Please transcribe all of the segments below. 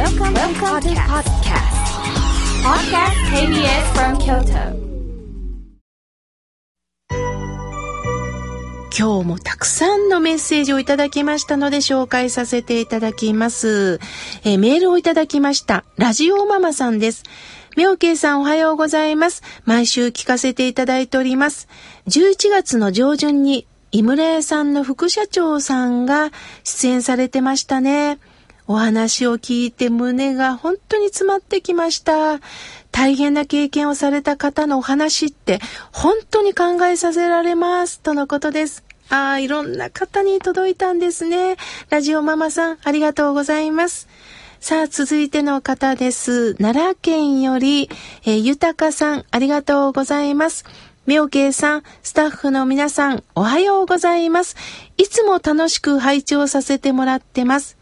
Welcome, Welcome to podcast. Podcast KBS from Kyoto. 今日もたくさんのメッセージをいただきましたので紹介させていただきます。えー、メールをいただきました。ラジオママさんです。妙慶さんおはようございます。毎週聞かせていただいております。11月の上旬に井村屋さんの副社長さんが出演されてましたね。お話を聞いて胸が本当に詰まってきました。大変な経験をされた方のお話って本当に考えさせられます。とのことです。ああ、いろんな方に届いたんですね。ラジオママさん、ありがとうございます。さあ、続いての方です。奈良県より、えー、ゆたかさん、ありがとうございます。みょうけいさん、スタッフの皆さん、おはようございます。いつも楽しく拝聴させてもらってます。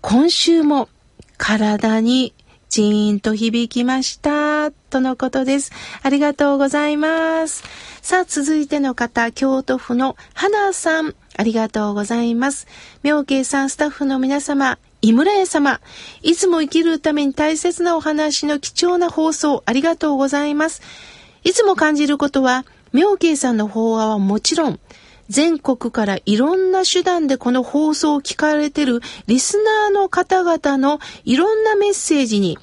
今週も体にジーンと響きました。とのことです。ありがとうございます。さあ、続いての方、京都府の花さん。ありがとうございます。妙慶さん、スタッフの皆様、井村屋様、いつも生きるために大切なお話の貴重な放送ありがとうございます。いつも感じることは、妙慶さんの法話はもちろん、全国からいろんな手段でこの放送を聞かれてるリスナーの方々のいろんなメッセージに、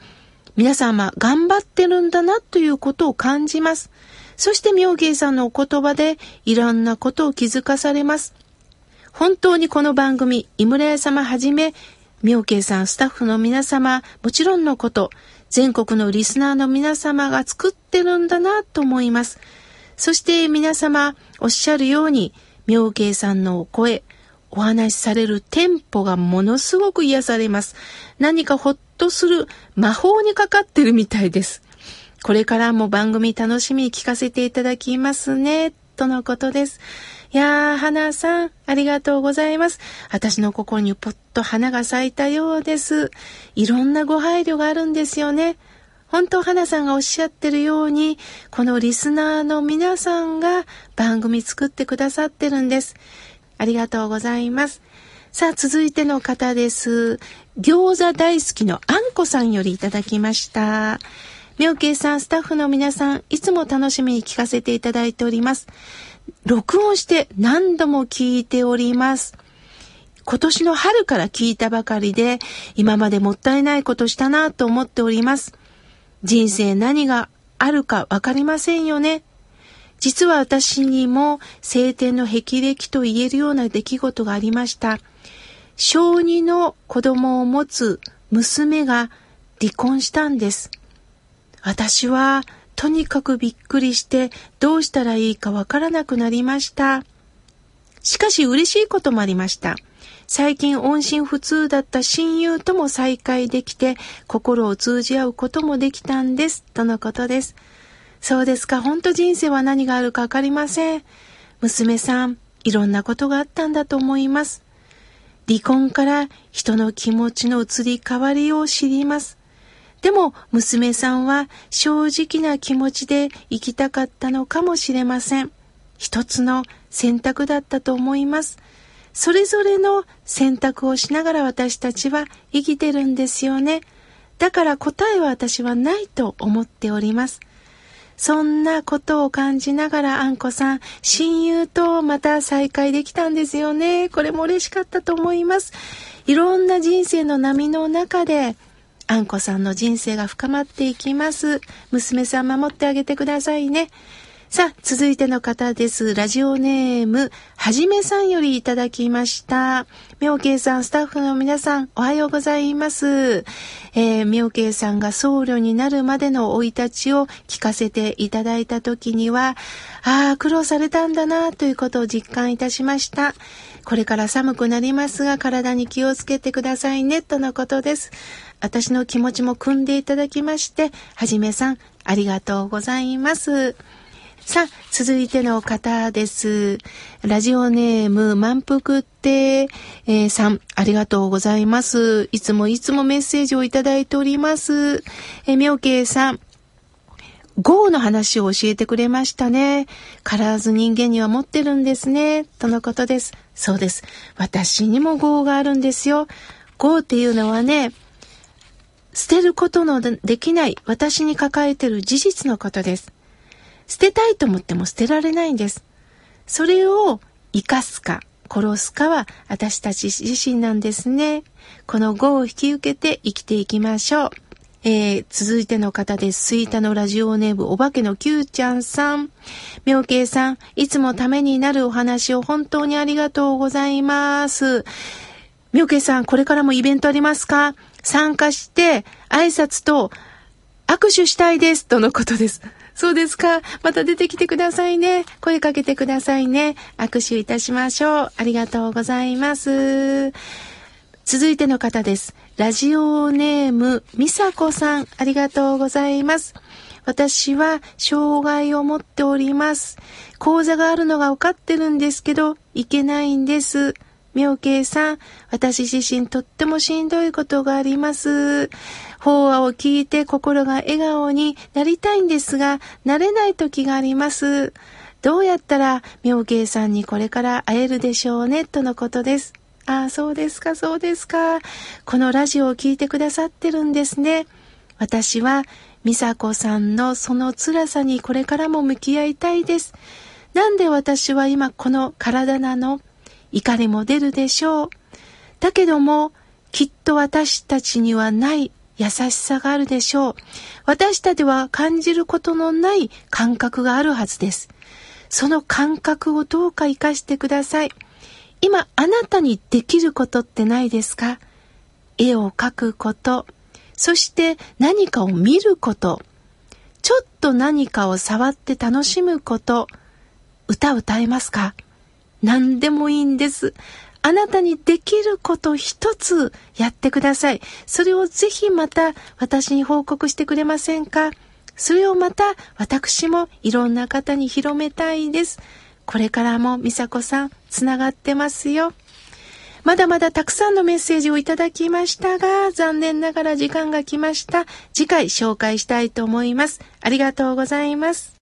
皆様頑張ってるんだなということを感じます。そして妙慶さんのお言葉でいろんなことを気づかされます。本当にこの番組、井村屋様はじめ、妙慶さん、スタッフの皆様、もちろんのこと、全国のリスナーの皆様が作ってるんだなと思います。そして皆様おっしゃるように、妙慶さんのお声、お話しされるテンポがものすごく癒されます。何かほっとする魔法にかかってるみたいです。これからも番組楽しみに聞かせていただきますね、とのことです。いやー、花さん、ありがとうございます。私の心にぽっと花が咲いたようです。いろんなご配慮があるんですよね。本当、花さんがおっしゃってるように、このリスナーの皆さんが番組作ってくださってるんです。ありがとうございます。さあ、続いての方です。餃子大好きのあんこさんよりいただきました。妙慶さん、スタッフの皆さん、いつも楽しみに聞かせていただいております。録音して何度も聞いております。今年の春から聞いたばかりで、今までもったいないことしたなと思っております。人生何があるかわかりませんよね。実は私にも晴天の霹靂と言えるような出来事がありました。小児の子供を持つ娘が離婚したんです。私はとにかくびっくりしてどうしたらいいかわからなくなりました。しかし嬉しいこともありました。最近音信不通だった親友とも再会できて心を通じ合うこともできたんです。とのことです。そうですか。ほんと人生は何があるかわかりません。娘さん、いろんなことがあったんだと思います。離婚から人の気持ちの移り変わりを知ります。でも娘さんは正直な気持ちで生きたかったのかもしれません。一つの選択だったと思います。それぞれの選択をしながら私たちは生きてるんですよね。だから答えは私はないと思っております。そんなことを感じながらあんこさん、親友とまた再会できたんですよね。これも嬉しかったと思います。いろんな人生の波の中であんこさんの人生が深まっていきます。娘さん守ってあげてくださいね。さあ、続いての方です。ラジオネーム、はじめさんよりいただきました。妙慶さん、スタッフの皆さん、おはようございます。えー、妙慶さんが僧侶になるまでの生い立ちを聞かせていただいた時には、ああ、苦労されたんだな、ということを実感いたしました。これから寒くなりますが、体に気をつけてくださいね、とのことです。私の気持ちも汲んでいただきまして、はじめさん、ありがとうございます。さあ、続いての方です。ラジオネーム、満腹って、えー、さん、ありがとうございます。いつもいつもメッセージをいただいております。えー、みょうけいさん、ゴーの話を教えてくれましたね。必ず人間には持ってるんですね。とのことです。そうです。私にもゴーがあるんですよ。ゴーっていうのはね、捨てることのできない私に抱えてる事実のことです。捨てたいと思っても捨てられないんです。それを生かすか、殺すかは私たち自身なんですね。この業を引き受けて生きていきましょう。えー、続いての方です。スイタのラジオネーム、お化けの Q ちゃんさん。妙慶さん、いつもためになるお話を本当にありがとうございます。妙慶さん、これからもイベントありますか？参加して挨拶と握手したいです。とのことです。そうですか。また出てきてくださいね。声かけてくださいね。握手いたしましょう。ありがとうございます。続いての方です。ラジオネーム、みさこさん、ありがとうございます。私は障害を持っております。講座があるのが分かってるんですけど、行けないんです。妙慶さん、私自身とってもしんどいことがあります。法話を聞いて心が笑顔になりたいんですが、なれない時があります。どうやったら妙慶さんにこれから会えるでしょうね、とのことです。ああ、そうですか、そうですか。このラジオを聴いてくださってるんですね。私は、美佐子さんのその辛さにこれからも向き合いたいです。なんで私は今この体なの？怒りも出るでしょう。だけども、きっと私たちにはない優しさがあるでしょう。私たちは感じることのない感覚があるはずです。その感覚をどうか活かしてください。今あなたにできることってないですか？絵を描くこと、そして何かを見ること、ちょっと何かを触って楽しむこと、歌歌えますか？何でもいいんです。あなたにできること一つやってください。それをぜひまた私に報告してくれませんか？それをまた私もいろんな方に広めたいです。これからも美佐子さん、つながってますよ。まだまだたくさんのメッセージをいただきましたが、残念ながら時間が来ました。次回紹介したいと思います。ありがとうございます。